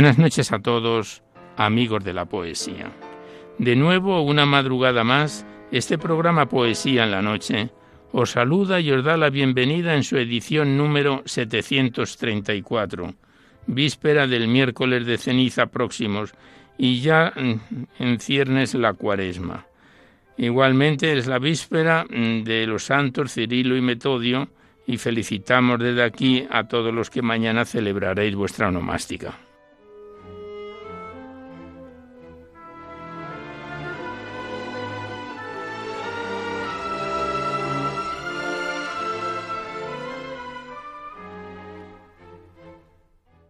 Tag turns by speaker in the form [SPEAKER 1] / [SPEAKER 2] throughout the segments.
[SPEAKER 1] Buenas noches a todos, amigos de la poesía. De nuevo, una madrugada más, este programa Poesía en la Noche os saluda y os da la bienvenida en su edición número 734, víspera del miércoles de ceniza próximos y ya en ciernes la cuaresma. Igualmente es la víspera de los santos Cirilo y Metodio y felicitamos desde aquí a todos los que mañana celebraréis vuestra onomástica.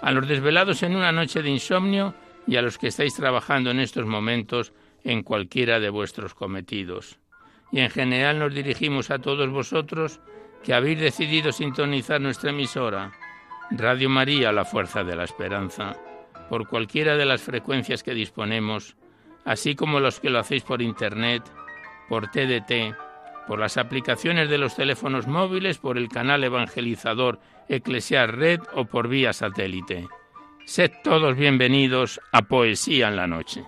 [SPEAKER 1] a los desvelados en una noche de insomnio y a los que estáis trabajando en estos momentos en cualquiera de vuestros cometidos. Y en general nos dirigimos a todos vosotros que habéis decidido sintonizar nuestra emisora, Radio María, la Fuerza de la Esperanza, por cualquiera de las frecuencias que disponemos, así como los que lo hacéis por Internet, por TDT, por las aplicaciones de los teléfonos móviles, por el canal evangelizador Eclesiar Red o por vía satélite. Sed todos bienvenidos a Poesía en la Noche.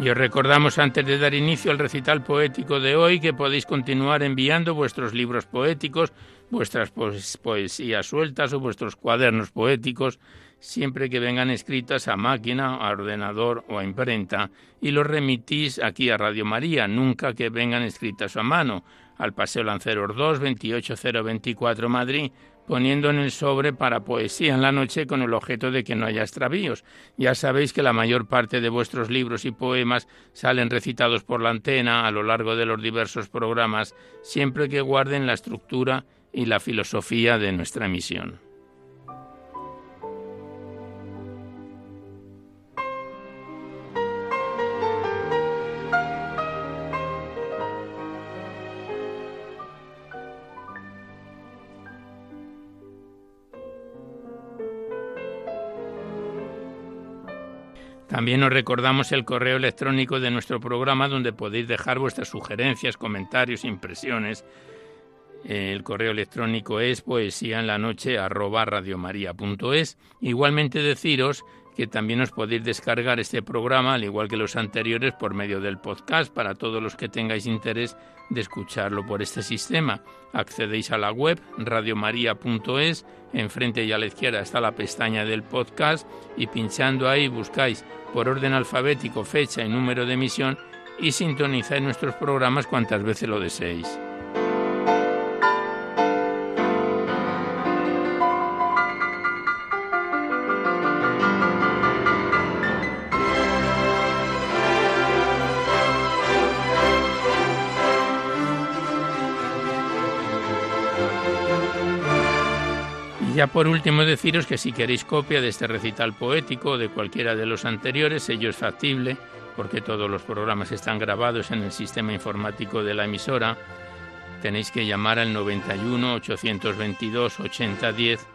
[SPEAKER 1] Y os recordamos antes de dar inicio al recital poético de hoy que podéis continuar enviando vuestros libros poéticos, vuestras poesías sueltas o vuestros cuadernos poéticos, siempre que vengan escritas a máquina, a ordenador o a imprenta, y los remitís aquí a Radio María, nunca que vengan escritas a mano, al Paseo Lanceros 2, 28024 Madrid, poniendo en el sobre para poesía en la noche con el objeto de que no haya extravíos. Ya sabéis que la mayor parte de vuestros libros y poemas salen recitados por la antena a lo largo de los diversos programas, siempre que guarden la estructura y la filosofía de nuestra emisión. También os recordamos el correo electrónico de nuestro programa donde podéis dejar vuestras sugerencias, comentarios, impresiones. El correo electrónico es poesía en la noche Igualmente deciros que también os podéis descargar este programa, al igual que los anteriores, por medio del podcast para todos los que tengáis interés de escucharlo por este sistema. Accedéis a la web radiomaria.es, enfrente y a la izquierda está la pestaña del podcast y pinchando ahí buscáis por orden alfabético fecha y número de emisión y sintonizáis nuestros programas cuantas veces lo deseéis. Ya por último deciros que si queréis copia de este recital poético o de cualquiera de los anteriores, ello es factible, porque todos los programas están grabados en el sistema informático de la emisora. Tenéis que llamar al 91 822 8010,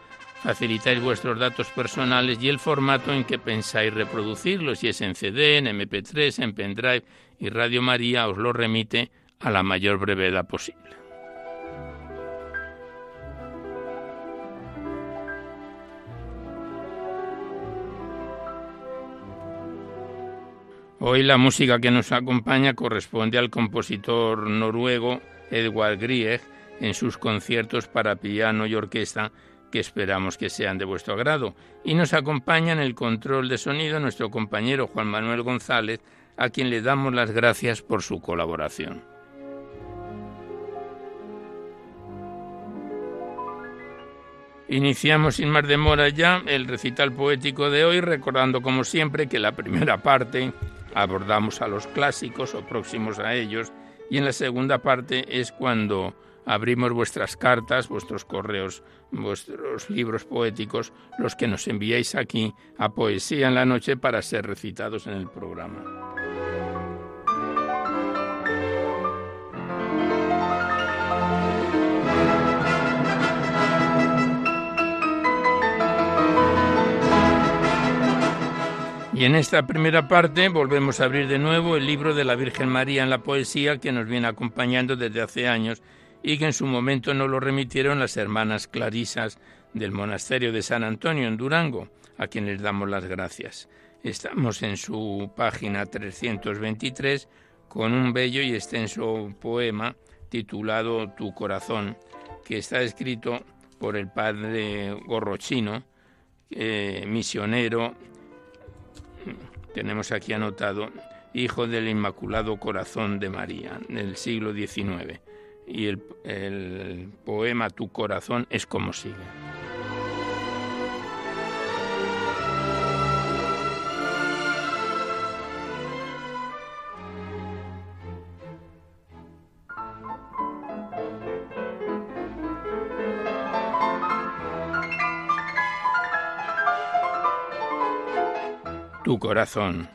[SPEAKER 1] facilitáis vuestros datos personales y el formato en que pensáis reproducirlos, si es en CD, en MP3, en pendrive, y Radio María os lo remite a la mayor brevedad posible. Hoy la música que nos acompaña corresponde al compositor noruego Edward Grieg en sus conciertos para piano y orquesta que esperamos que sean de vuestro agrado. Y nos acompaña en el control de sonido nuestro compañero Juan Manuel González, a quien le damos las gracias por su colaboración. Iniciamos sin más demora ya el recital poético de hoy, recordando como siempre que la primera parte abordamos a los clásicos o próximos a ellos y en la segunda parte es cuando abrimos vuestras cartas, vuestros correos, vuestros libros poéticos, los que nos enviáis aquí a Poesía en la Noche para ser recitados en el programa. Y en esta primera parte volvemos a abrir de nuevo el libro de la Virgen María en la poesía que nos viene acompañando desde hace años y que en su momento nos lo remitieron las hermanas clarisas del monasterio de San Antonio en Durango, a quienes damos las gracias. Estamos en su página 323 con un bello y extenso poema titulado Tu corazón, que está escrito por el padre Gorrochino, eh, misionero tenemos aquí anotado, hijo del Inmaculado Corazón de María, del siglo XIX. Y el, el poema Tu corazón es como sigue. Corazón.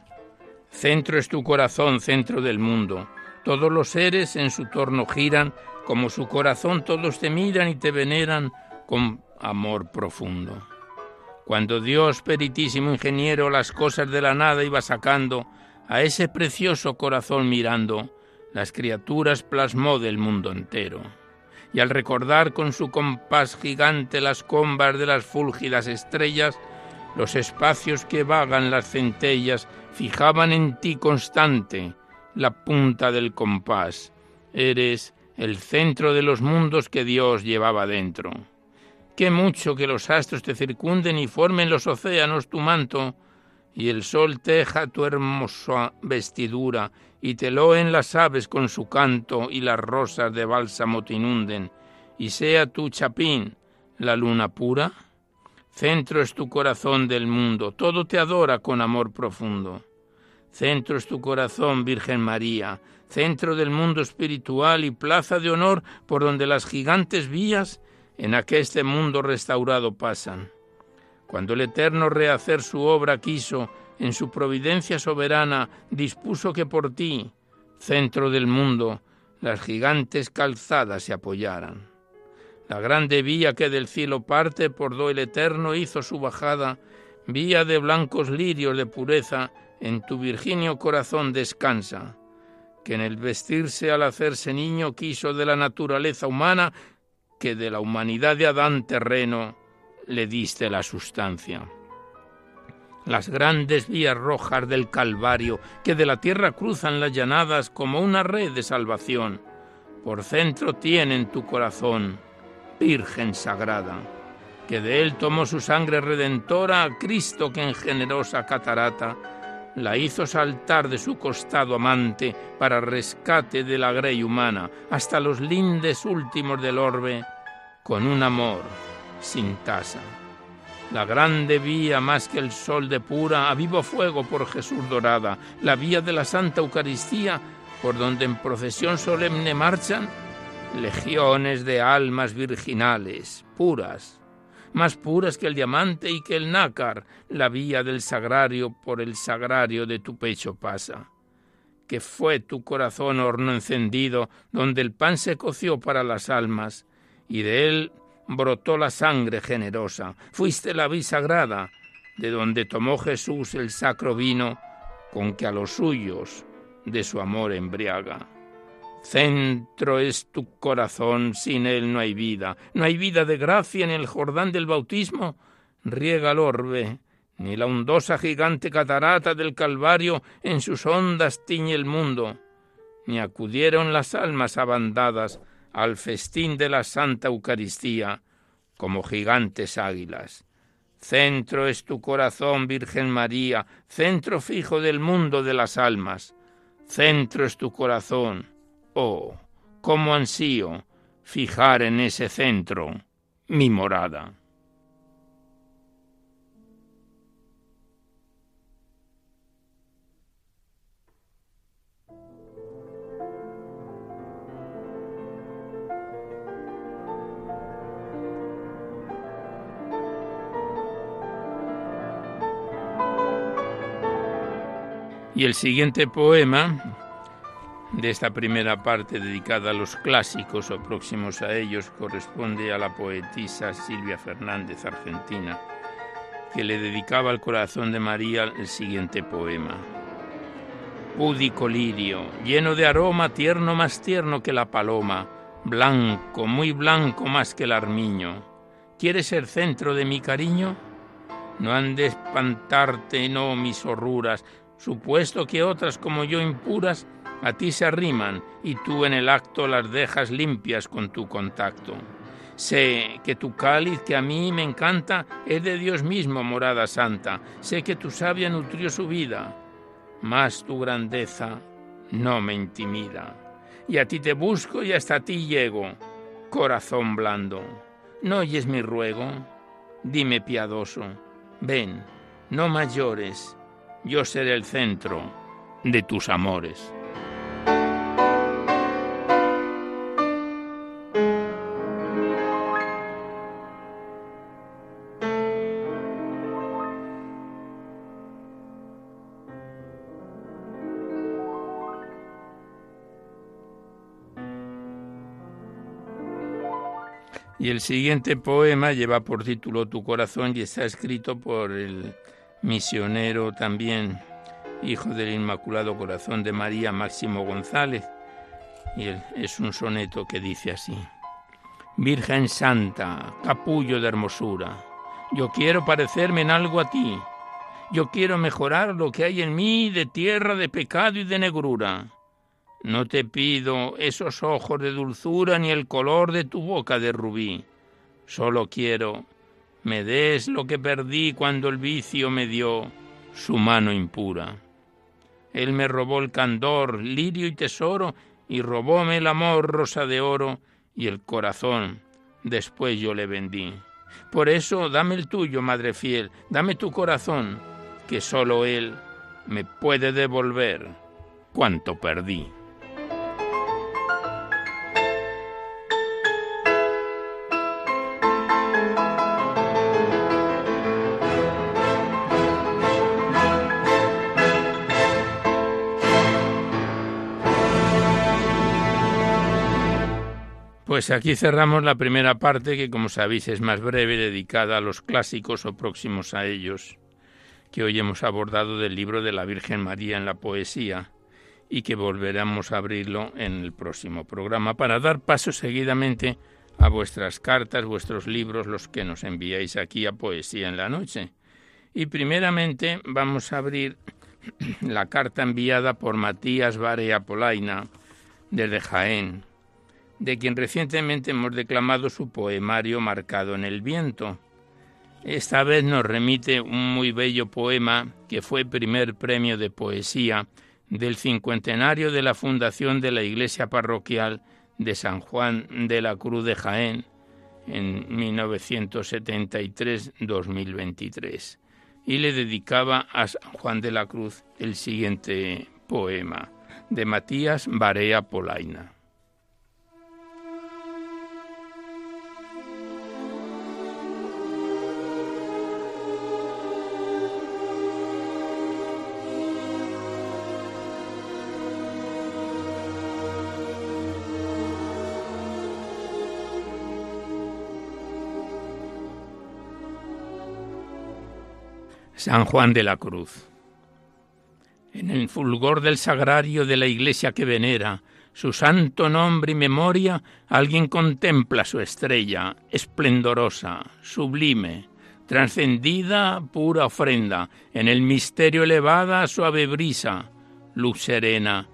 [SPEAKER 1] Centro es tu corazón, centro del mundo. Todos los seres en su torno giran, como su corazón todos te miran y te veneran con amor profundo. Cuando Dios, peritísimo ingeniero, las cosas de la nada iba sacando, a ese precioso corazón mirando, las criaturas plasmó del mundo entero. Y al recordar con su compás gigante las combas de las fúlgidas estrellas, los espacios que vagan las centellas fijaban en ti constante la punta del compás. Eres el centro de los mundos que Dios llevaba dentro. Qué mucho que los astros te circunden y formen los océanos tu manto, y el sol teja tu hermosa vestidura, y te loen las aves con su canto, y las rosas de bálsamo te inunden, y sea tu chapín la luna pura. Centro es tu corazón del mundo, todo te adora con amor profundo. Centro es tu corazón, Virgen María, centro del mundo espiritual y plaza de honor por donde las gigantes vías en aqueste mundo restaurado pasan. Cuando el Eterno rehacer su obra quiso, en su providencia soberana dispuso que por ti, centro del mundo, las gigantes calzadas se apoyaran. La grande vía que del cielo parte por do el eterno hizo su bajada, vía de blancos lirios de pureza, en tu virginio corazón descansa, que en el vestirse al hacerse niño quiso de la naturaleza humana, que de la humanidad de Adán terreno le diste la sustancia. Las grandes vías rojas del Calvario, que de la tierra cruzan las llanadas como una red de salvación, por centro tienen tu corazón Virgen sagrada, que de él tomó su sangre redentora a Cristo que en generosa catarata la hizo saltar de su costado amante para rescate de la grey humana hasta los lindes últimos del orbe con un amor sin tasa. La grande vía más que el sol de pura a vivo fuego por Jesús dorada, la vía de la Santa Eucaristía por donde en procesión solemne marchan legiones de almas virginales, puras, más puras que el diamante y que el nácar, la vía del sagrario por el sagrario de tu pecho pasa. Que fue tu corazón horno encendido, donde el pan se coció para las almas, y de él brotó la sangre generosa. Fuiste la bisagrada, de donde tomó Jesús el sacro vino, con que a los suyos de su amor embriaga. Centro es tu corazón, sin él no hay vida. No hay vida de gracia en el Jordán del bautismo. Riega el orbe, ni la hondosa gigante catarata del Calvario en sus ondas tiñe el mundo, ni acudieron las almas abandadas al festín de la Santa Eucaristía como gigantes águilas. Centro es tu corazón, Virgen María, centro fijo del mundo de las almas. Centro es tu corazón. Oh, cómo ansío fijar en ese centro mi morada. Y el siguiente poema de esta primera parte dedicada a los clásicos o próximos a ellos corresponde a la poetisa Silvia Fernández, argentina, que le dedicaba al corazón de María el siguiente poema. Púdico lirio, lleno de aroma, tierno más tierno que la paloma, blanco, muy blanco más que el armiño. ¿Quieres ser centro de mi cariño? No han de espantarte, no, mis horruras, supuesto que otras como yo impuras a ti se arriman y tú en el acto las dejas limpias con tu contacto. Sé que tu cáliz que a mí me encanta es de Dios mismo, morada santa. Sé que tu sabia nutrió su vida, mas tu grandeza no me intimida. Y a ti te busco y hasta ti llego, corazón blando. ¿No oyes mi ruego? Dime piadoso, ven, no mayores yo seré el centro de tus amores. Y el siguiente poema lleva por título Tu corazón y está escrito por el misionero también, hijo del Inmaculado Corazón de María Máximo González, y es un soneto que dice así, Virgen Santa, capullo de hermosura, yo quiero parecerme en algo a ti, yo quiero mejorar lo que hay en mí de tierra, de pecado y de negrura. No te pido esos ojos de dulzura ni el color de tu boca de rubí, solo quiero me des lo que perdí cuando el vicio me dio su mano impura. Él me robó el candor, lirio y tesoro, y robóme el amor, rosa de oro, y el corazón. Después yo le vendí. Por eso dame el tuyo, madre fiel, dame tu corazón, que sólo él me puede devolver cuanto perdí. Pues aquí cerramos la primera parte que como sabéis es más breve, dedicada a los clásicos o próximos a ellos, que hoy hemos abordado del libro de la Virgen María en la poesía y que volveremos a abrirlo en el próximo programa para dar paso seguidamente a vuestras cartas, vuestros libros, los que nos enviáis aquí a Poesía en la Noche. Y primeramente vamos a abrir la carta enviada por Matías Barea Polaina desde Jaén, de quien recientemente hemos declamado su poemario Marcado en el viento. Esta vez nos remite un muy bello poema que fue primer premio de poesía del cincuentenario de la fundación de la iglesia parroquial de San Juan de la Cruz de Jaén en 1973-2023 y le dedicaba a San Juan de la Cruz el siguiente poema de Matías Barea Polaina. San Juan de la Cruz. En el fulgor del sagrario de la iglesia que venera, su santo nombre y memoria, alguien contempla su estrella, esplendorosa, sublime, trascendida pura ofrenda, en el misterio elevada suave brisa, luz serena,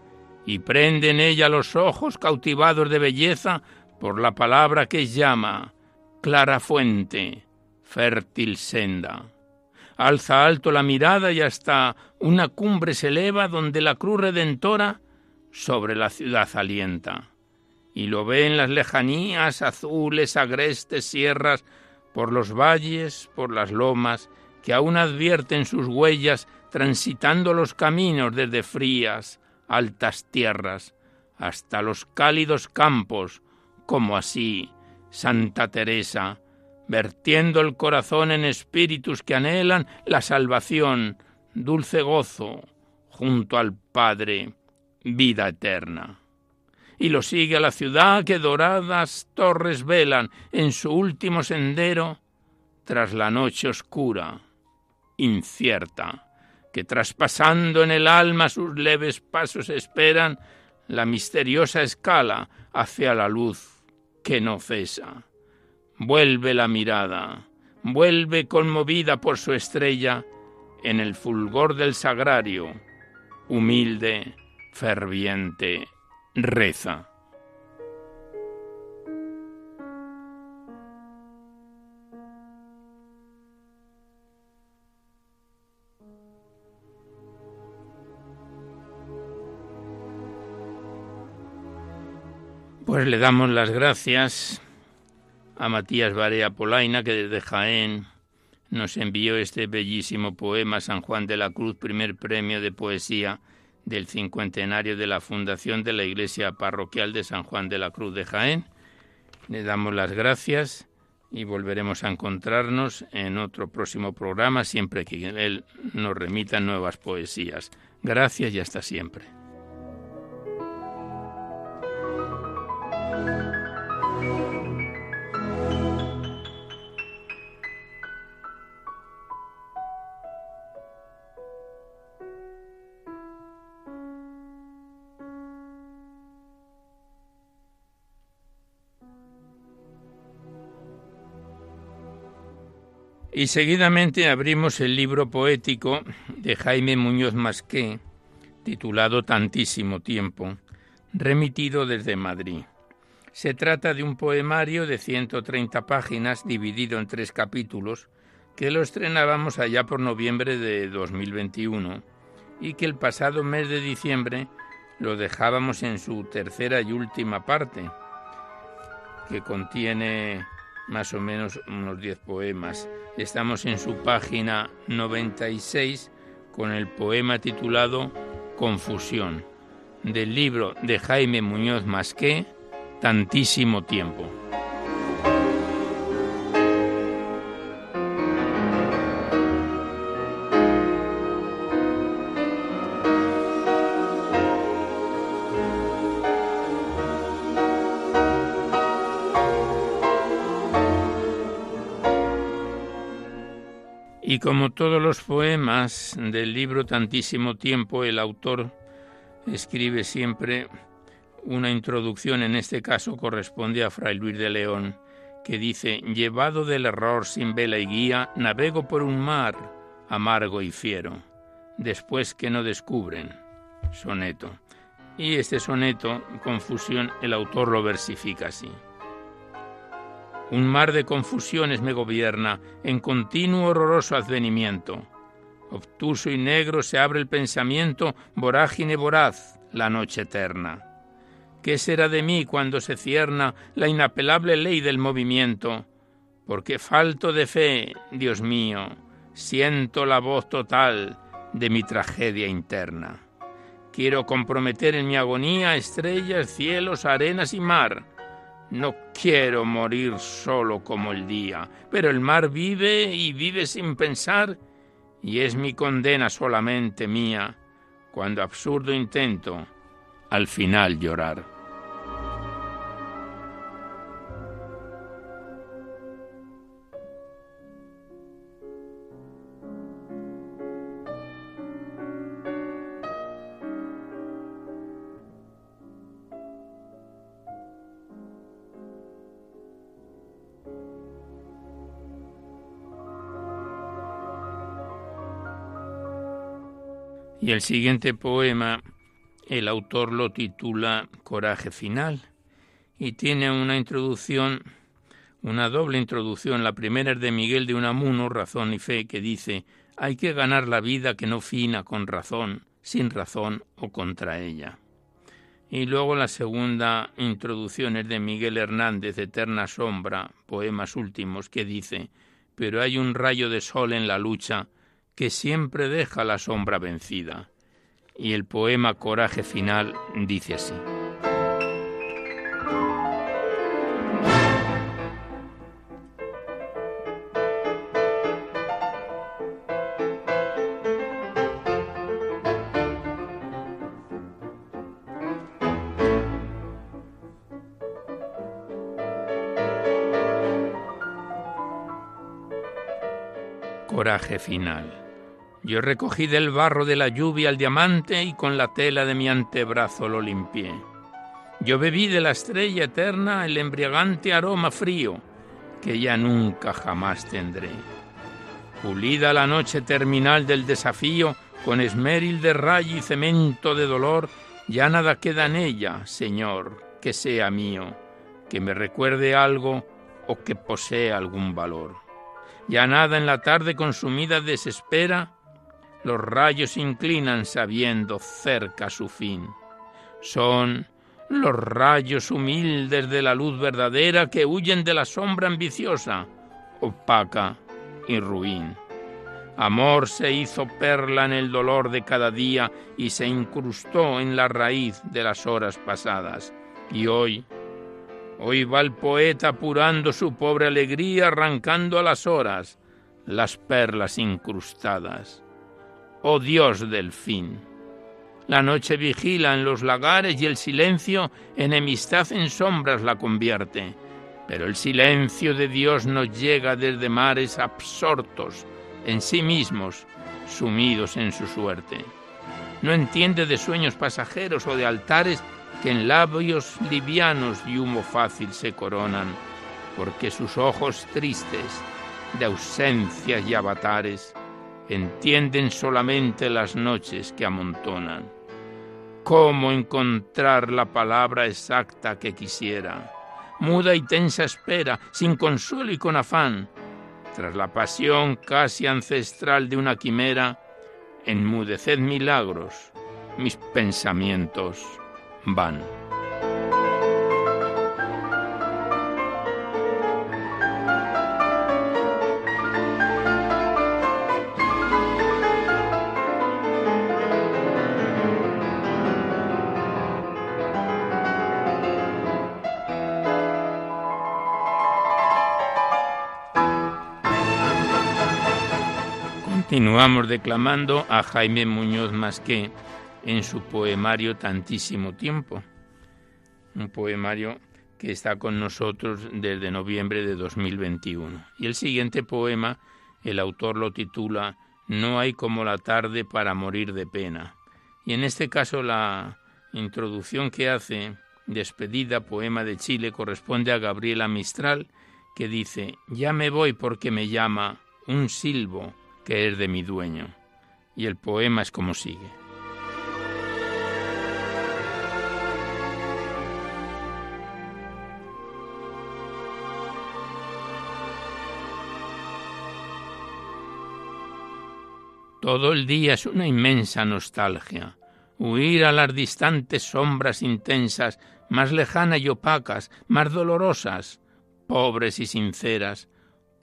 [SPEAKER 1] y prende en ella los ojos cautivados de belleza por la palabra que llama, clara fuente, fértil senda. Alza alto la mirada y hasta una cumbre se eleva donde la cruz redentora sobre la ciudad alienta. Y lo ve en las lejanías azules, agrestes sierras, por los valles, por las lomas, que aún advierten sus huellas transitando los caminos desde frías, altas tierras, hasta los cálidos campos, como así Santa Teresa, vertiendo el corazón en espíritus que anhelan la salvación, dulce gozo, junto al Padre, vida eterna. Y lo sigue a la ciudad que doradas torres velan en su último sendero tras la noche oscura, incierta, que traspasando en el alma sus leves pasos esperan la misteriosa escala hacia la luz que no cesa. Vuelve la mirada, vuelve conmovida por su estrella en el fulgor del sagrario, humilde, ferviente, reza. Pues le damos las gracias a Matías Barea Polaina, que desde Jaén nos envió este bellísimo poema San Juan de la Cruz, primer premio de poesía del cincuentenario de la fundación de la Iglesia Parroquial de San Juan de la Cruz de Jaén. Le damos las gracias y volveremos a encontrarnos en otro próximo programa, siempre que él nos remita nuevas poesías. Gracias y hasta siempre. Y seguidamente abrimos el libro poético de Jaime Muñoz Masqué, titulado Tantísimo tiempo, remitido desde Madrid. Se trata de un poemario de 130 páginas dividido en tres capítulos que lo estrenábamos allá por noviembre de 2021 y que el pasado mes de diciembre lo dejábamos en su tercera y última parte, que contiene más o menos unos 10 poemas. Estamos en su página 96 con el poema titulado Confusión, del libro de Jaime Muñoz Masqué, Tantísimo tiempo. Como todos los poemas del libro Tantísimo Tiempo, el autor escribe siempre una introducción, en este caso corresponde a Fray Luis de León, que dice, llevado del error sin vela y guía, navego por un mar amargo y fiero, después que no descubren. Soneto. Y este soneto, confusión, el autor lo versifica así. Un mar de confusiones me gobierna en continuo horroroso advenimiento. Obtuso y negro se abre el pensamiento, vorágine voraz, la noche eterna. ¿Qué será de mí cuando se cierna la inapelable ley del movimiento? Porque falto de fe, Dios mío, siento la voz total de mi tragedia interna. Quiero comprometer en mi agonía estrellas, cielos, arenas y mar no quiero morir solo como el día, pero el mar vive y vive sin pensar, y es mi condena solamente mía, cuando absurdo intento al final llorar. Y el siguiente poema, el autor lo titula Coraje Final y tiene una introducción, una doble introducción. La primera es de Miguel de Unamuno, Razón y Fe, que dice, hay que ganar la vida que no fina con razón, sin razón o contra ella. Y luego la segunda introducción es de Miguel Hernández, Eterna Sombra, Poemas Últimos, que dice, pero hay un rayo de sol en la lucha que siempre deja la sombra vencida. Y el poema Coraje Final dice así. Coraje final. Yo recogí del barro de la lluvia el diamante y con la tela de mi antebrazo lo limpié. Yo bebí de la estrella eterna el embriagante aroma frío que ya nunca jamás tendré. Pulida la noche terminal del desafío, con esmeril de rayo y cemento de dolor, ya nada queda en ella, Señor, que sea mío, que me recuerde algo o que posea algún valor. Ya nada en la tarde consumida desespera, los rayos inclinan sabiendo cerca su fin. Son los rayos humildes de la luz verdadera que huyen de la sombra ambiciosa, opaca y ruin. Amor se hizo perla en el dolor de cada día y se incrustó en la raíz de las horas pasadas. Y hoy, hoy va el poeta apurando su pobre alegría, arrancando a las horas las perlas incrustadas oh Dios del fin. La noche vigila en los lagares y el silencio enemistad en sombras la convierte. Pero el silencio de Dios nos llega desde mares absortos en sí mismos, sumidos en su suerte. No entiende de sueños pasajeros o de altares que en labios livianos y humo fácil se coronan, porque sus ojos tristes de ausencias y avatares entienden solamente las noches que amontonan. ¿Cómo encontrar la palabra exacta que quisiera? Muda y tensa espera, sin consuelo y con afán. Tras la pasión casi ancestral de una quimera, enmudeced milagros, mis pensamientos van. Continuamos declamando a Jaime Muñoz Masqué en su poemario Tantísimo Tiempo, un poemario que está con nosotros desde noviembre de 2021. Y el siguiente poema, el autor lo titula No hay como la tarde para morir de pena. Y en este caso la introducción que hace, despedida, poema de Chile, corresponde a Gabriela Mistral, que dice, Ya me voy porque me llama un silbo que es de mi dueño. Y el poema es como sigue. Todo el día es una inmensa nostalgia, huir a las distantes sombras intensas, más lejanas y opacas, más dolorosas, pobres y sinceras,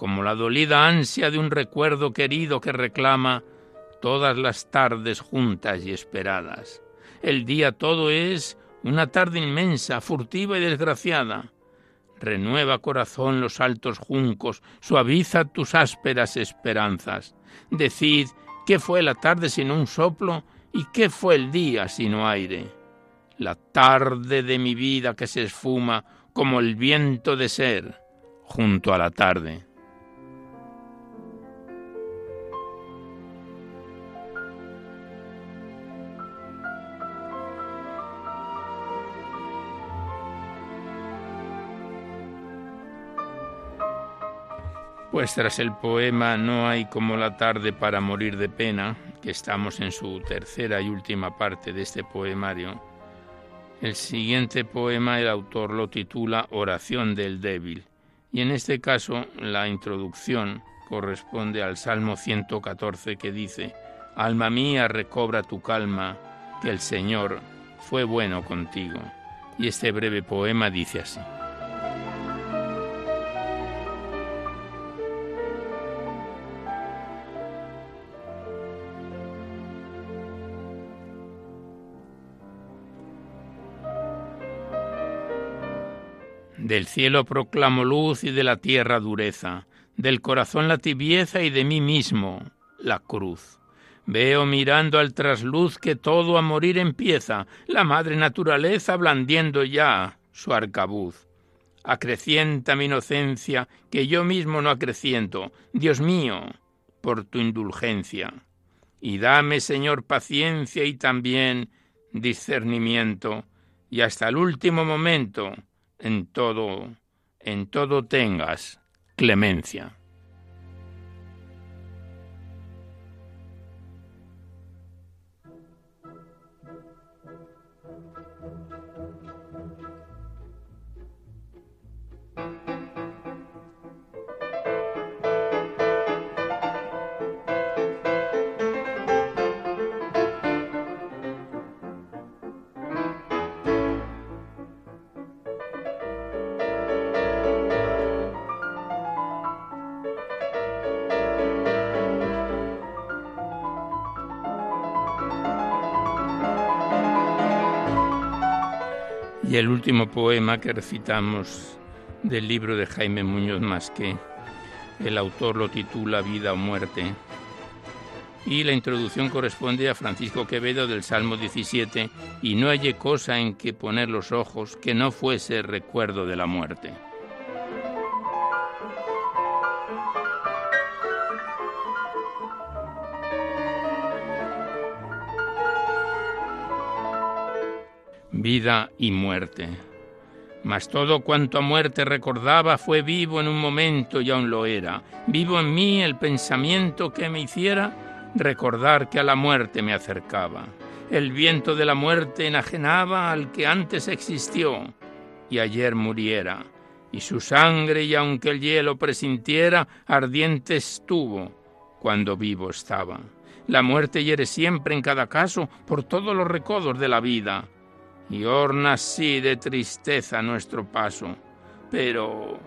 [SPEAKER 1] como la dolida ansia de un recuerdo querido que reclama todas las tardes juntas y esperadas. El día todo es una tarde inmensa, furtiva y desgraciada. Renueva corazón los altos juncos, suaviza tus ásperas esperanzas. Decid qué fue la tarde sin un soplo y qué fue el día sino aire. La tarde de mi vida que se esfuma como el viento de ser junto a la tarde. Pues tras el poema No hay como la tarde para morir de pena, que estamos en su tercera y última parte de este poemario, el siguiente poema el autor lo titula Oración del débil y en este caso la introducción corresponde al Salmo 114 que dice, Alma mía, recobra tu calma, que el Señor fue bueno contigo. Y este breve poema dice así. Del cielo proclamo luz y de la tierra dureza, del corazón la tibieza y de mí mismo la cruz. Veo mirando al trasluz que todo a morir empieza, la madre naturaleza blandiendo ya su arcabuz. Acrecienta mi inocencia, que yo mismo no acreciento, Dios mío, por tu indulgencia. Y dame, Señor, paciencia y también discernimiento, y hasta el último momento en todo, en todo tengas clemencia. Y el último poema que recitamos del libro de Jaime Muñoz Masqué, el autor lo titula Vida o Muerte. Y la introducción corresponde a Francisco Quevedo del Salmo 17, y no hallé cosa en que poner los ojos que no fuese recuerdo de la muerte. Vida y muerte. Mas todo cuanto a muerte recordaba fue vivo en un momento y aún lo era. Vivo en mí el pensamiento que me hiciera recordar que a la muerte me acercaba. El viento de la muerte enajenaba al que antes existió y ayer muriera. Y su sangre, y aunque el hielo presintiera, ardiente estuvo cuando vivo estaba. La muerte hiere siempre en cada caso por todos los recodos de la vida y orna así de tristeza nuestro paso. Pero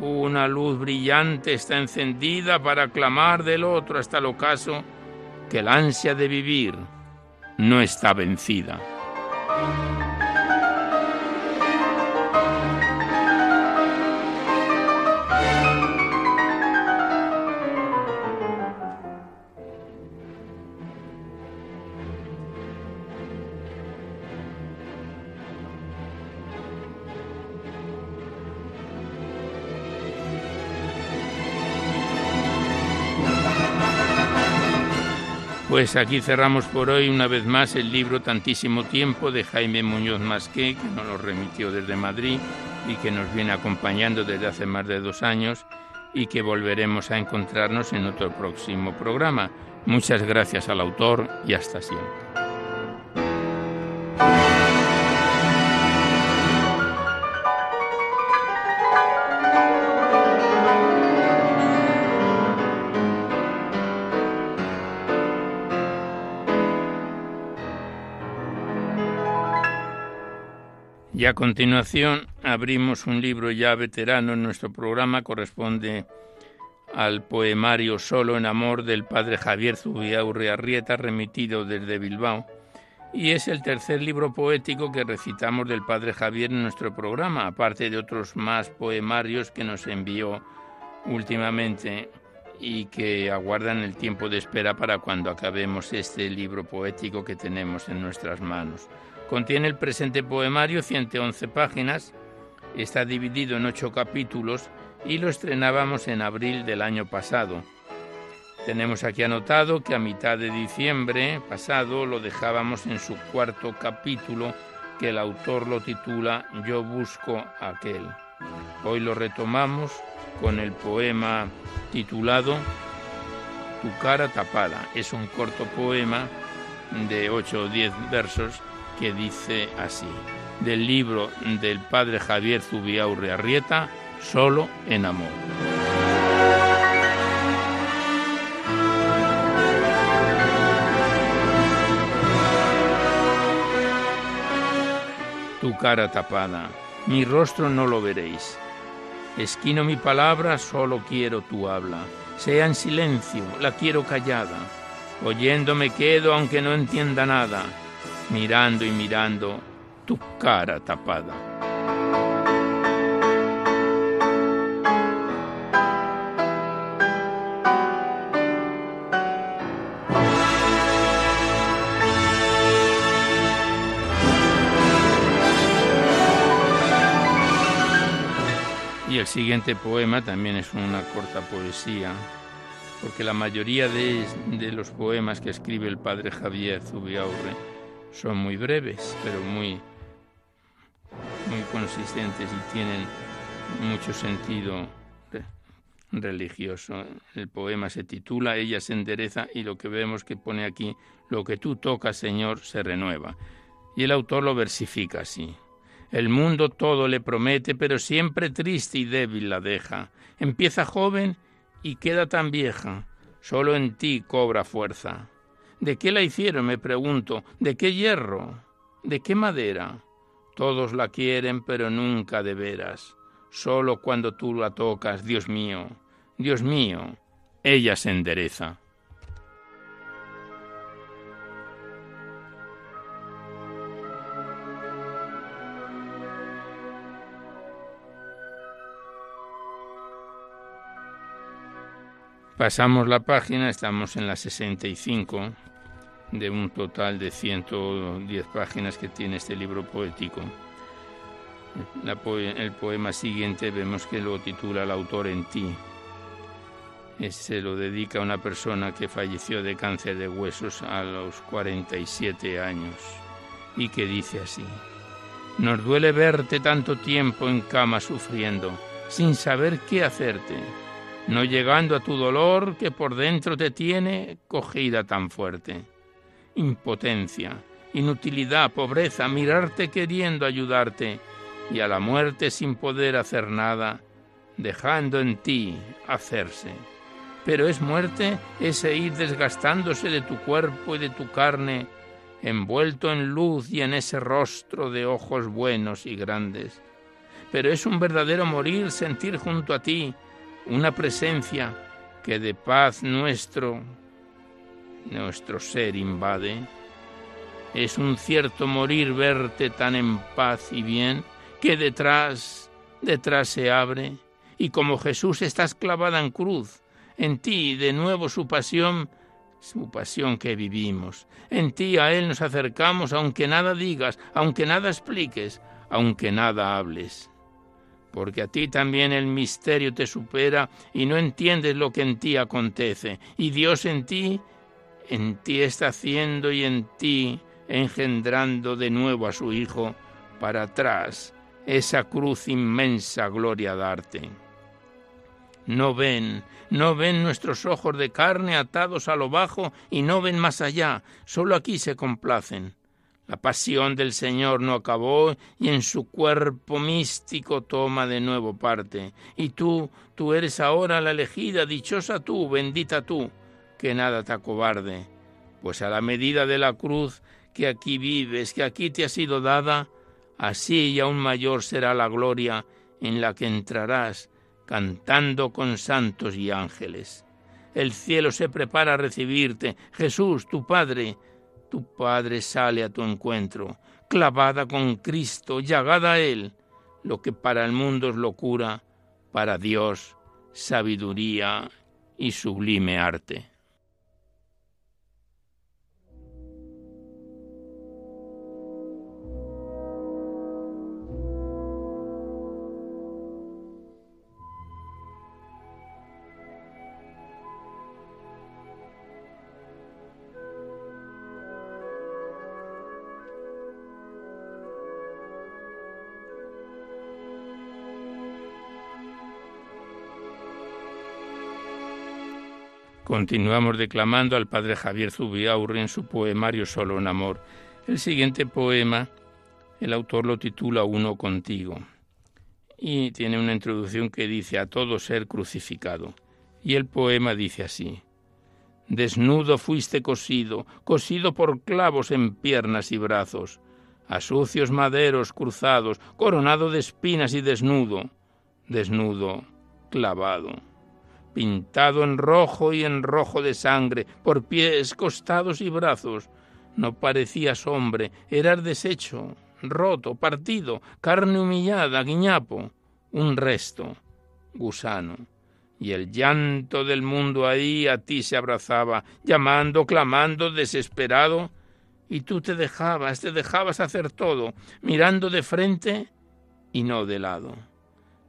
[SPEAKER 1] una luz brillante está encendida para clamar del otro hasta el ocaso que la ansia de vivir no está vencida. Pues aquí cerramos por hoy una vez más el libro Tantísimo Tiempo de Jaime Muñoz Masqué, que nos lo remitió desde Madrid y que nos viene acompañando desde hace más de dos años y que volveremos a encontrarnos en otro próximo programa. Muchas gracias al autor y hasta siempre. A continuación abrimos un libro ya veterano en nuestro programa, corresponde al poemario Solo en Amor del padre Javier Zubiaurre Arrieta, remitido desde Bilbao, y es el tercer libro poético que recitamos del padre Javier en nuestro programa, aparte de otros más poemarios que nos envió últimamente y que aguardan el tiempo de espera para cuando acabemos este libro poético que tenemos en nuestras manos. Contiene el presente poemario 111 páginas, está dividido en ocho capítulos y lo estrenábamos en abril del año pasado. Tenemos aquí anotado que a mitad de diciembre pasado lo dejábamos en su cuarto capítulo que el autor lo titula Yo busco aquel. Hoy lo retomamos con el poema titulado Tu cara tapada. Es un corto poema de 8 o 10 versos que dice así, del libro del padre Javier Zubiaurre Arrieta, Solo en Amor. Tu cara tapada, mi rostro no lo veréis. Esquino mi palabra, solo quiero tu habla. Sea en silencio, la quiero callada. Oyendo me quedo aunque no entienda nada mirando y mirando tu cara tapada. Y el siguiente poema también es una corta poesía, porque la mayoría de, los poemas que escribe el padre Javier Zubiaurre son muy breves, pero muy, muy consistentes y tienen mucho sentido religioso. El poema se titula Ella se endereza y lo que vemos que pone aquí, lo que tú tocas, Señor, se renueva. Y el autor lo versifica así. El mundo todo le promete, pero siempre triste y débil la deja. Empieza joven y queda tan vieja. Solo en ti cobra fuerza. ¿De qué la hicieron? me pregunto. ¿De qué hierro? ¿De qué madera? Todos la quieren, pero nunca de veras. Solo cuando tú la tocas, Dios mío, Dios mío, ella se endereza. Pasamos la página, estamos en la 65 de un total de 110 páginas que tiene este libro poético. el poema siguiente vemos que lo titula El autor en ti. Se lo dedica a una persona que falleció de cáncer de huesos a los 47 años y que dice así. Nos duele verte tanto tiempo en cama sufriendo, sin saber qué hacerte, no llegando a tu dolor que por dentro te tiene cogida tan fuerte impotencia, inutilidad, pobreza, mirarte queriendo ayudarte y a la muerte sin poder hacer nada, dejando en ti hacerse. Pero es muerte ese ir desgastándose de tu cuerpo y de tu carne, envuelto en luz y en ese rostro de ojos buenos y grandes. Pero es un verdadero morir sentir junto a ti una presencia que de paz nuestro nuestro ser invade. Es un cierto morir verte tan en paz y bien que detrás, detrás se abre y como Jesús estás clavada en cruz, en ti de nuevo su pasión, su pasión que vivimos. En ti a Él nos acercamos aunque nada digas, aunque nada expliques, aunque nada hables. Porque a ti también el misterio te supera y no entiendes lo que en ti acontece, y Dios en ti en ti está haciendo y en ti engendrando de nuevo a su Hijo para atrás esa cruz inmensa gloria darte. No ven, no ven nuestros ojos de carne atados a lo bajo y no ven más allá, solo aquí se complacen. La pasión del Señor no acabó y en su cuerpo místico toma de nuevo parte. Y tú, tú eres ahora la elegida, dichosa tú, bendita tú, que nada te acobarde, pues a la medida de la cruz que aquí vives, que aquí te ha sido dada, así y aún mayor será la gloria en la que entrarás cantando con santos y ángeles. El cielo se prepara a recibirte. Jesús, tu Padre, tu Padre sale a tu encuentro, clavada con Cristo, llagada a Él, lo que para el mundo es locura, para Dios sabiduría y sublime arte. Continuamos declamando al padre Javier Zubiaurri en su poemario Solo en Amor. El siguiente poema, el autor lo titula Uno contigo y tiene una introducción que dice a todo ser crucificado. Y el poema dice así. Desnudo fuiste cosido, cosido por clavos en piernas y brazos, a sucios maderos cruzados, coronado de espinas y desnudo, desnudo, clavado pintado en rojo y en rojo de sangre, por pies, costados y brazos. No parecías hombre, eras deshecho, roto, partido, carne humillada, guiñapo, un resto, gusano. Y el llanto del mundo ahí a ti se abrazaba, llamando, clamando, desesperado, y tú te dejabas, te dejabas hacer todo, mirando de frente y no de lado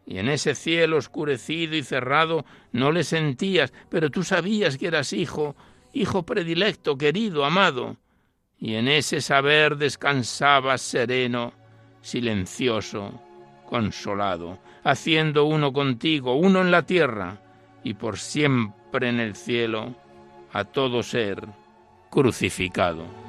[SPEAKER 1] y en ese cielo oscurecido y cerrado no le sentías, pero tú sabías que eras hijo, hijo predilecto, querido, amado, y en ese saber descansabas sereno, silencioso, consolado, haciendo uno contigo, uno en la tierra, y por siempre en el cielo, a todo ser crucificado.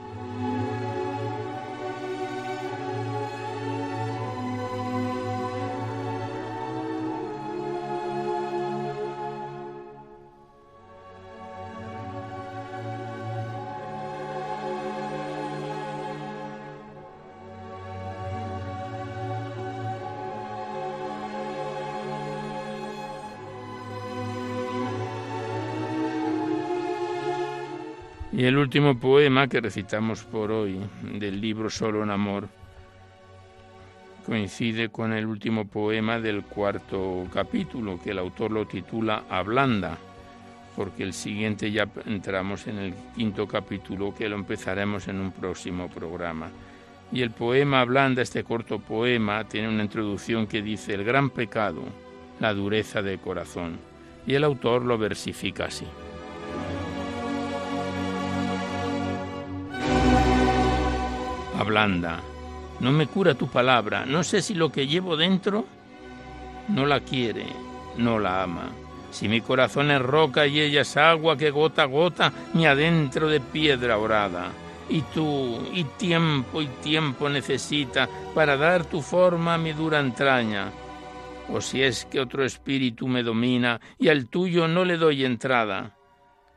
[SPEAKER 1] Y el último poema que recitamos por hoy del libro Solo en Amor coincide con el último poema del cuarto capítulo, que el autor lo titula Ablanda, porque el siguiente ya entramos en el quinto capítulo, que lo empezaremos en un próximo programa. Y el poema Ablanda, este corto poema, tiene una introducción que dice el gran pecado, la dureza del corazón. Y el autor lo versifica así. Ablanda. No me cura tu palabra. No sé si lo que llevo dentro no la quiere, no la ama. Si mi corazón es roca y ella es agua que gota a gota me adentro de piedra orada. Y tú, y tiempo y tiempo necesita para dar tu forma a mi dura entraña. O si es que otro espíritu me domina y al tuyo no le doy entrada.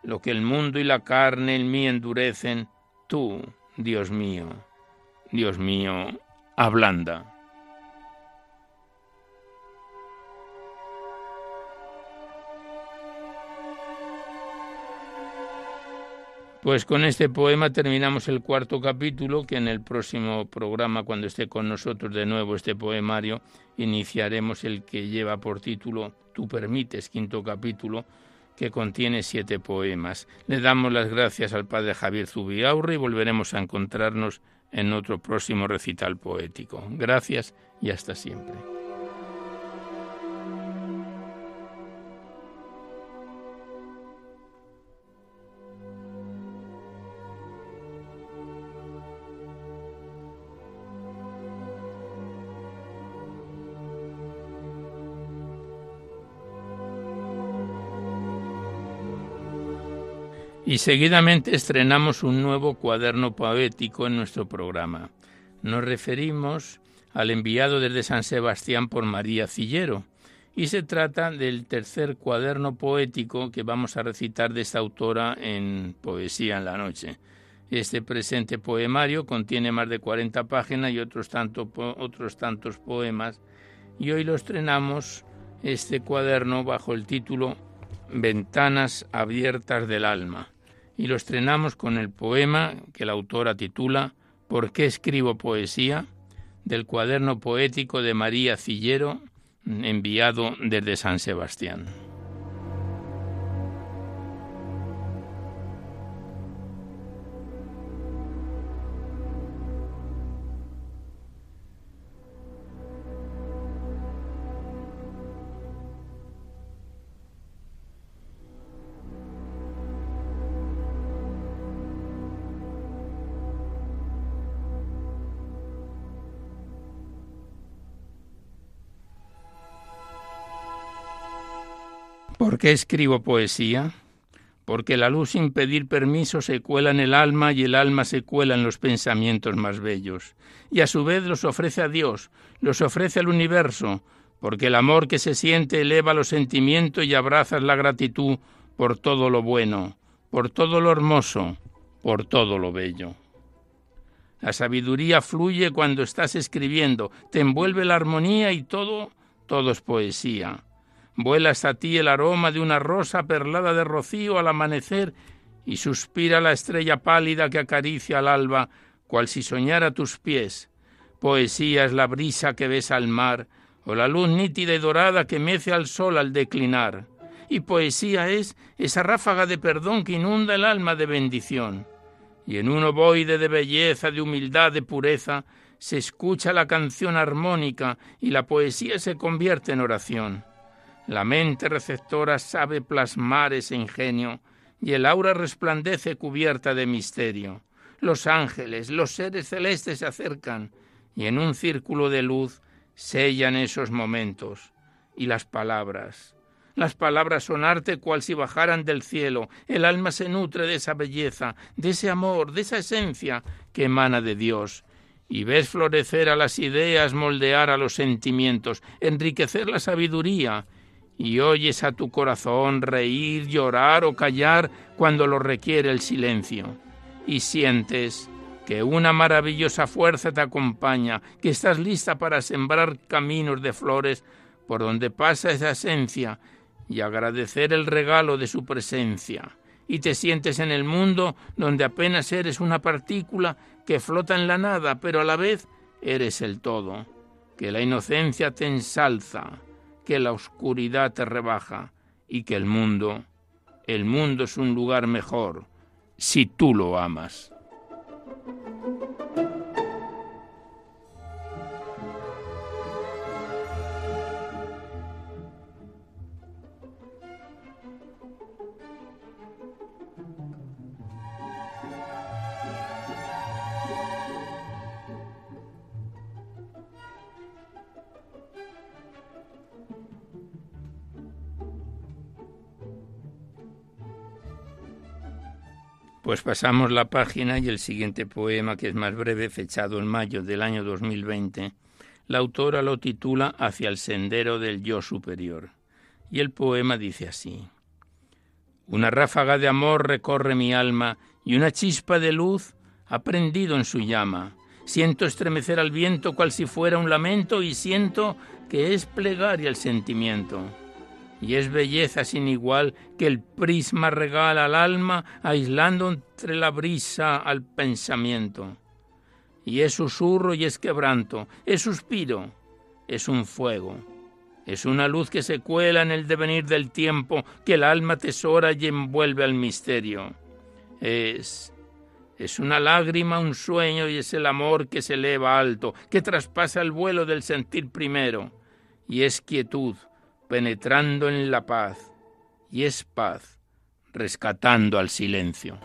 [SPEAKER 1] Lo que el mundo y la carne en mí endurecen, tú, Dios mío, Dios mío, ablanda. Pues con este poema terminamos el cuarto capítulo, que en el próximo programa, cuando esté con nosotros de nuevo este poemario, iniciaremos el que lleva por título Tú permites, quinto capítulo, que contiene siete poemas. Le damos las gracias al padre Javier Zubiaurre y volveremos a encontrarnos en otro próximo recital poético. Gracias y hasta siempre. Y seguidamente estrenamos un nuevo cuaderno poético en nuestro programa. Nos referimos al enviado desde San Sebastián por María Cillero, y se trata del tercer cuaderno poético que vamos a recitar de esta autora en Poesía en la Noche. Este presente poemario contiene más de 40 páginas y otros, otros tantos poemas, y hoy lo estrenamos este cuaderno bajo el título Ventanas abiertas del alma y lo estrenamos con el poema que la autora titula ¿Por qué escribo poesía? del cuaderno poético de María Cillero, enviado desde San Sebastián. ¿Por qué escribo poesía? porque la luz sin pedir permiso se cuela en el alma y el alma se cuela en los pensamientos más bellos. Y a su vez los ofrece a Dios, los ofrece al universo, porque el amor que se siente eleva los sentimientos y abrazas la gratitud por todo lo bueno, por todo lo hermoso, por todo lo bello. La sabiduría fluye cuando estás escribiendo, te envuelve la armonía y todo, todo es poesía. Vuela hasta ti el aroma de una rosa perlada de rocío al amanecer y suspira la estrella pálida que acaricia al alba, cual si soñara tus pies. Poesía es la brisa que besa al mar, o la luz nítida y dorada que mece al sol al declinar. Y poesía es esa ráfaga de perdón que inunda el alma de bendición. Y en un ovoide de belleza, de humildad, de pureza, se escucha la canción armónica y la poesía se convierte en oración. La mente receptora sabe plasmar ese ingenio y el aura resplandece cubierta de misterio. Los ángeles, los seres celestes se acercan y en un círculo de luz sellan esos momentos. Y las palabras. Las palabras son arte cual si bajaran del cielo. El alma se nutre de esa belleza, de ese amor, de esa esencia que emana de Dios. Y ves florecer a las ideas, moldear a los sentimientos, enriquecer la sabiduría y oyes a tu corazón reír, llorar o callar cuando lo requiere el silencio, y sientes que una maravillosa fuerza te acompaña, que estás lista para sembrar caminos de flores por donde pasa esa esencia y agradecer el regalo de su presencia, y te sientes en el mundo donde apenas eres una partícula que flota en la nada, pero a la vez eres el todo, que la inocencia te ensalza, que la oscuridad te rebaja y que el mundo, el mundo es un lugar mejor si tú lo amas. Pues pasamos la página y el siguiente poema, que es más breve, fechado en mayo del año 2020, la autora lo titula Hacia el sendero del yo superior. Y el poema dice así. Una ráfaga de amor recorre mi alma y una chispa de luz ha prendido en su llama. Siento estremecer al viento cual si fuera un lamento y siento que es plegaria el sentimiento y es belleza sin igual que el prisma regala al alma, aislando entre la brisa al pensamiento. Y es susurro y es quebranto, es suspiro, es un fuego, es una luz que se cuela en el devenir del tiempo, que el alma tesora y envuelve al misterio. Es es una lágrima, un sueño y es el amor que se eleva alto, que traspasa el vuelo del sentir primero, y es quietud, penetrando en la paz, y es paz, rescatando al silencio.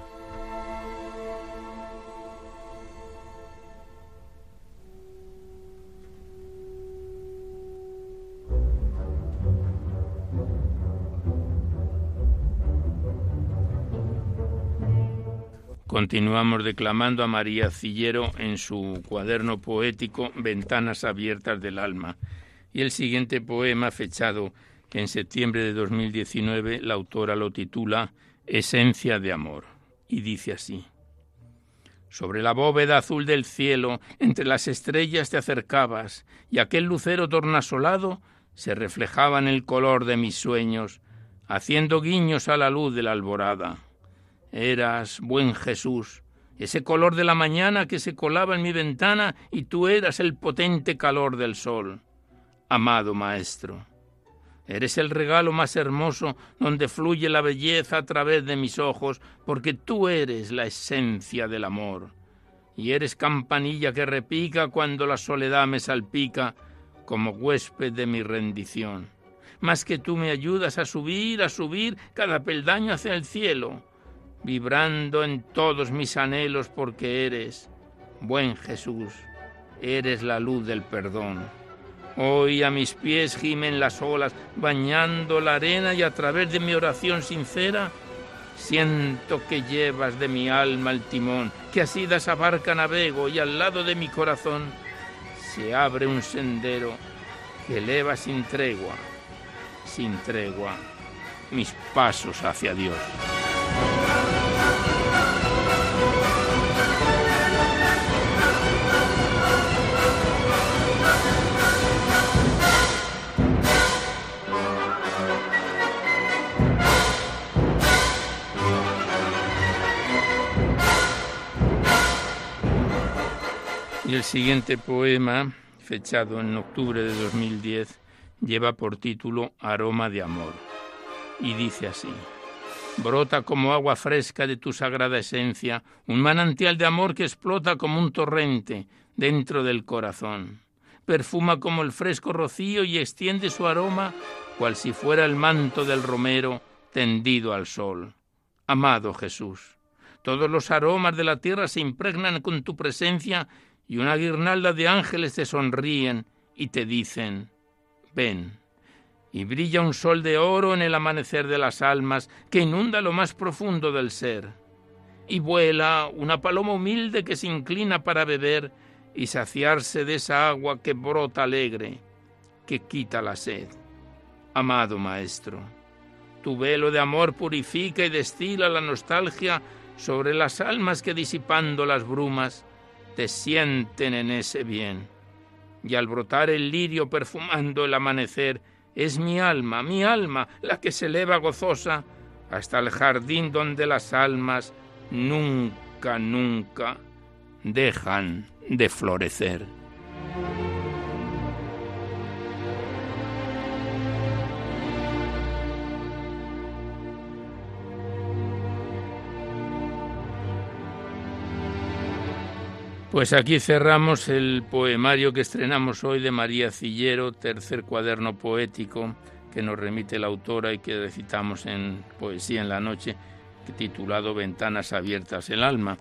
[SPEAKER 1] Continuamos declamando a María Cillero en su cuaderno poético Ventanas abiertas del alma y el siguiente poema, fechado en septiembre de 2019, la autora lo titula Esencia de Amor, y dice así. Sobre la bóveda azul del cielo, entre las estrellas te acercabas, y aquel lucero tornasolado se reflejaba en el color de mis sueños, haciendo guiños a la luz de la alborada. Eras, buen Jesús, ese color de la mañana que se colaba en mi ventana, y tú eras el potente calor del sol amado Maestro. Eres el regalo más hermoso donde fluye la belleza a través de mis ojos, porque tú eres la esencia del amor. Y eres campanilla que repica cuando la soledad me salpica como huésped de mi rendición. Más que tú me ayudas a subir, a subir cada peldaño hacia el cielo, vibrando en todos mis anhelos porque eres, buen Jesús, eres la luz del perdón. Hoy a mis pies gimen las olas, bañando la arena y a través de mi oración sincera Siento que llevas de mi alma el timón, que así das esa barca navego y al lado de mi corazón se abre un sendero que eleva sin tregua, sin tregua, mis pasos hacia Dios. Y el siguiente poema, fechado en octubre de 2010, lleva por título Aroma de Amor. Y dice así, Brota como agua fresca de tu sagrada esencia, un manantial de amor que explota como un torrente dentro del corazón. Perfuma como el fresco rocío y extiende su aroma cual si fuera el manto del romero tendido al sol. Amado Jesús, todos los aromas de la tierra se impregnan con tu presencia y una guirnalda de ángeles te sonríen y te dicen, ven. Y brilla un sol de oro en el amanecer de las almas que inunda lo más profundo del ser. Y vuela una paloma humilde que se inclina para beber y saciarse de esa agua que brota alegre, que quita la sed. Amado Maestro, tu velo de amor purifica y destila la nostalgia sobre las almas que disipando las brumas te sienten en ese bien. Y al brotar el lirio perfumando el amanecer, es mi alma, mi alma, la que se eleva gozosa hasta el jardín donde las almas nunca, nunca dejan de florecer. Pues aquí cerramos el poemario que estrenamos hoy de María Cillero, tercer cuaderno poético que nos remite la autora y que recitamos en Poesía en la Noche, titulado Ventanas Abiertas el Alma.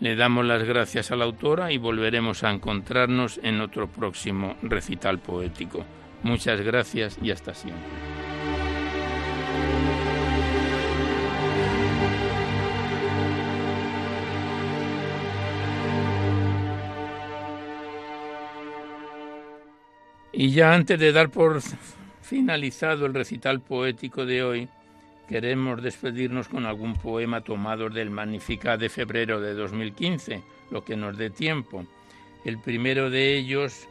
[SPEAKER 1] Le damos las gracias a la autora y volveremos a encontrarnos en otro próximo recital poético. Muchas gracias y hasta siempre. Y ya antes de dar por finalizado el recital poético de hoy, queremos despedirnos con algún poema tomado del Magnificat de febrero de 2015, lo que nos dé tiempo. El primero de ellos,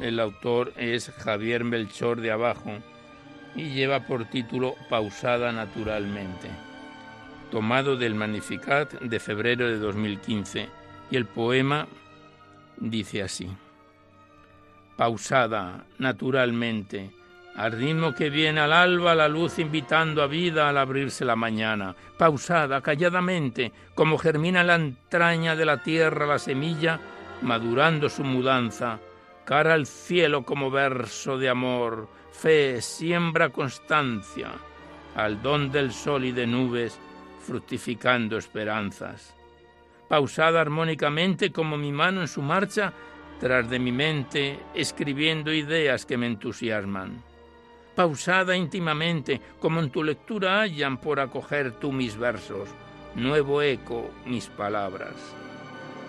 [SPEAKER 1] el autor es Javier Melchor de Abajo y lleva por título Pausada naturalmente, tomado del Magnificat de febrero de 2015, y el poema dice así pausada, naturalmente, al ritmo que viene al alba la luz invitando a vida al abrirse la mañana, pausada, calladamente, como germina la entraña de la tierra la semilla, madurando su mudanza, cara al cielo como verso de amor, fe, siembra constancia, al don del sol y de nubes, fructificando esperanzas. Pausada armónicamente como mi mano en su marcha, tras de mi mente, escribiendo ideas que me entusiasman. Pausada íntimamente, como en tu lectura hallan por acoger tú mis versos, nuevo eco mis palabras.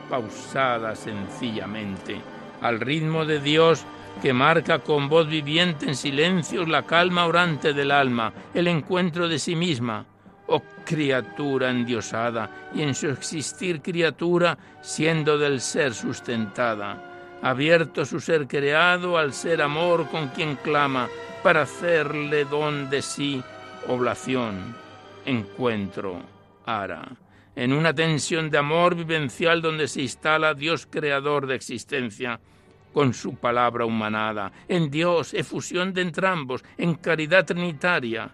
[SPEAKER 1] Pausada sencillamente, al ritmo de Dios que marca con voz viviente en silencios la calma orante del alma, el encuentro de sí misma. Oh criatura endiosada, y en su existir criatura, siendo del ser sustentada abierto su ser creado al ser amor con quien clama, para hacerle don de sí oblación, encuentro, ara, en una tensión de amor vivencial donde se instala Dios creador de existencia, con su palabra humanada, en Dios, efusión de entrambos, en caridad trinitaria,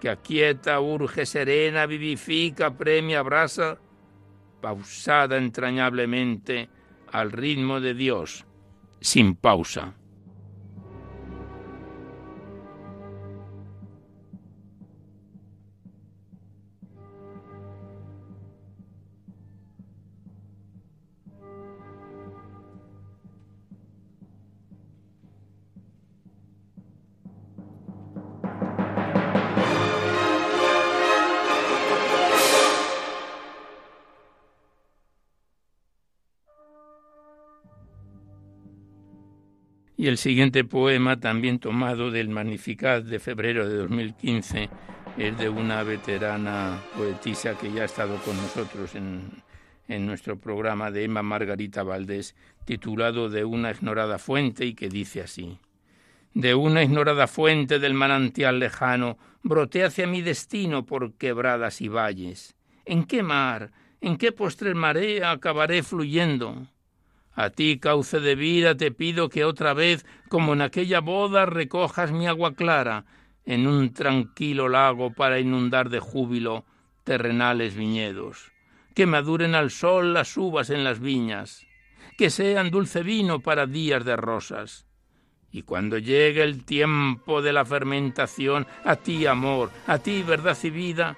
[SPEAKER 1] que aquieta, urge, serena, vivifica, premia, abraza, pausada entrañablemente al ritmo de Dios, sin pausa. Y el siguiente poema, también tomado del Magnificat de febrero de 2015, es de una veterana poetisa que ya ha estado con nosotros en, en nuestro programa de Emma Margarita Valdés, titulado De una ignorada fuente y que dice así. De una ignorada fuente del manantial lejano broté hacia mi destino por quebradas y valles. ¿En qué mar, en qué postre marea acabaré fluyendo? A ti, cauce de vida, te pido que otra vez, como en aquella boda, recojas mi agua clara en un tranquilo lago para inundar de júbilo terrenales viñedos. Que maduren al sol las uvas en las viñas, que sean dulce vino para días de rosas. Y cuando llegue el tiempo de la fermentación, a ti, amor, a ti, verdad y vida,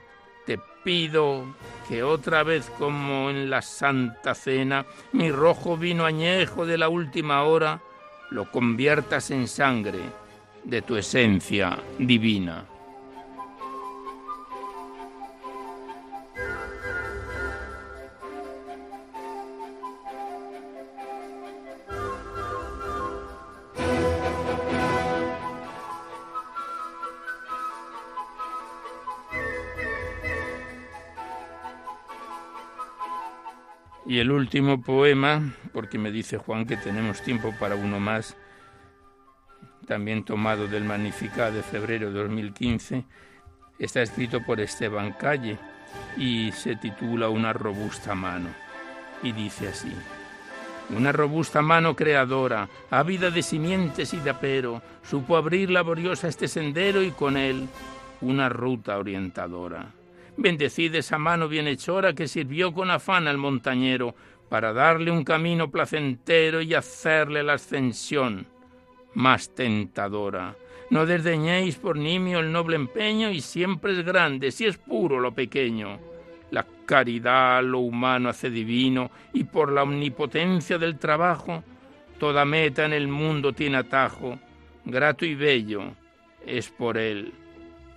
[SPEAKER 1] pido que otra vez como en la Santa Cena, mi rojo vino añejo de la última hora, lo conviertas en sangre de tu esencia divina. Y el último poema, porque me dice Juan que tenemos tiempo para uno más, también tomado del Magnificat de febrero de 2015, está escrito por Esteban Calle y se titula Una robusta mano. Y dice así, una robusta mano creadora, ávida de simientes y de apero, supo abrir laboriosa este sendero y con él una ruta orientadora. Bendecid esa mano bienhechora que sirvió con afán al montañero para darle un camino placentero y hacerle la ascensión más tentadora. No desdeñéis por nimio el noble empeño y siempre es grande, si es puro lo pequeño. La caridad lo humano hace divino y por la omnipotencia del trabajo, toda meta en el mundo tiene atajo, grato y bello es por él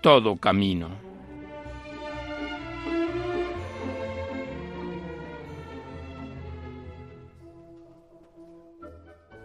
[SPEAKER 1] todo camino.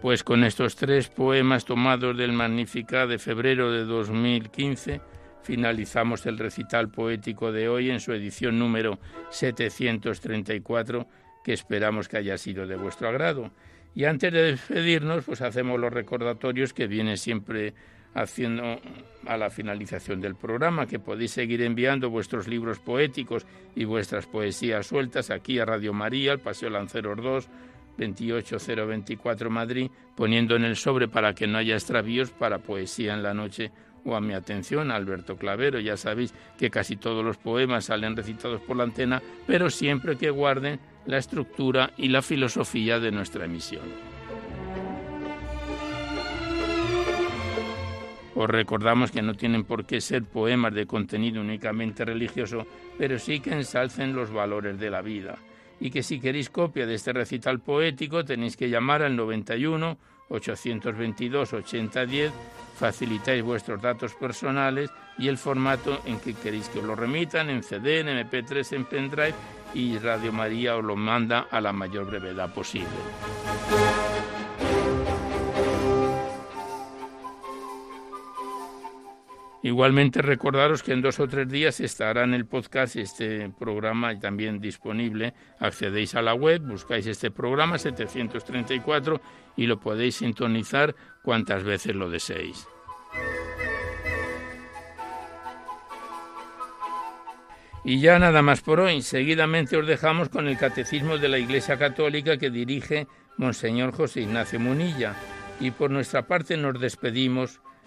[SPEAKER 1] Pues con estos tres poemas tomados del Magnificat de febrero de 2015 finalizamos el recital poético de hoy en su edición número 734 que esperamos que haya sido de vuestro agrado. Y antes de despedirnos, pues hacemos los recordatorios que viene siempre haciendo a la finalización del programa, que podéis seguir enviando vuestros libros poéticos y vuestras poesías sueltas aquí a Radio María, al Paseo Lanceros 2, 28024 Madrid, poniendo en el sobre para que no haya extravíos para Poesía en la Noche o a mi atención, Alberto Clavero. Ya sabéis que casi todos los poemas salen recitados por la antena, pero siempre que guarden la estructura y la filosofía de nuestra emisión. Os recordamos que no tienen por qué ser poemas de contenido únicamente religioso, pero sí que ensalcen los valores de la vida y que si queréis copia de este recital poético tenéis que llamar al 91 822 8010, facilitáis vuestros datos personales y el formato en que queréis que os lo remitan, en CD, en MP3, en pendrive y Radio María os lo manda a la mayor brevedad posible. Igualmente recordaros que en dos o tres días estará en el podcast este programa también disponible. Accedéis a la web, buscáis este programa 734 y lo podéis sintonizar cuantas veces lo deseéis. Y ya nada más por hoy. Seguidamente os dejamos con el Catecismo de la Iglesia Católica que dirige Monseñor José Ignacio Munilla. Y por nuestra parte nos despedimos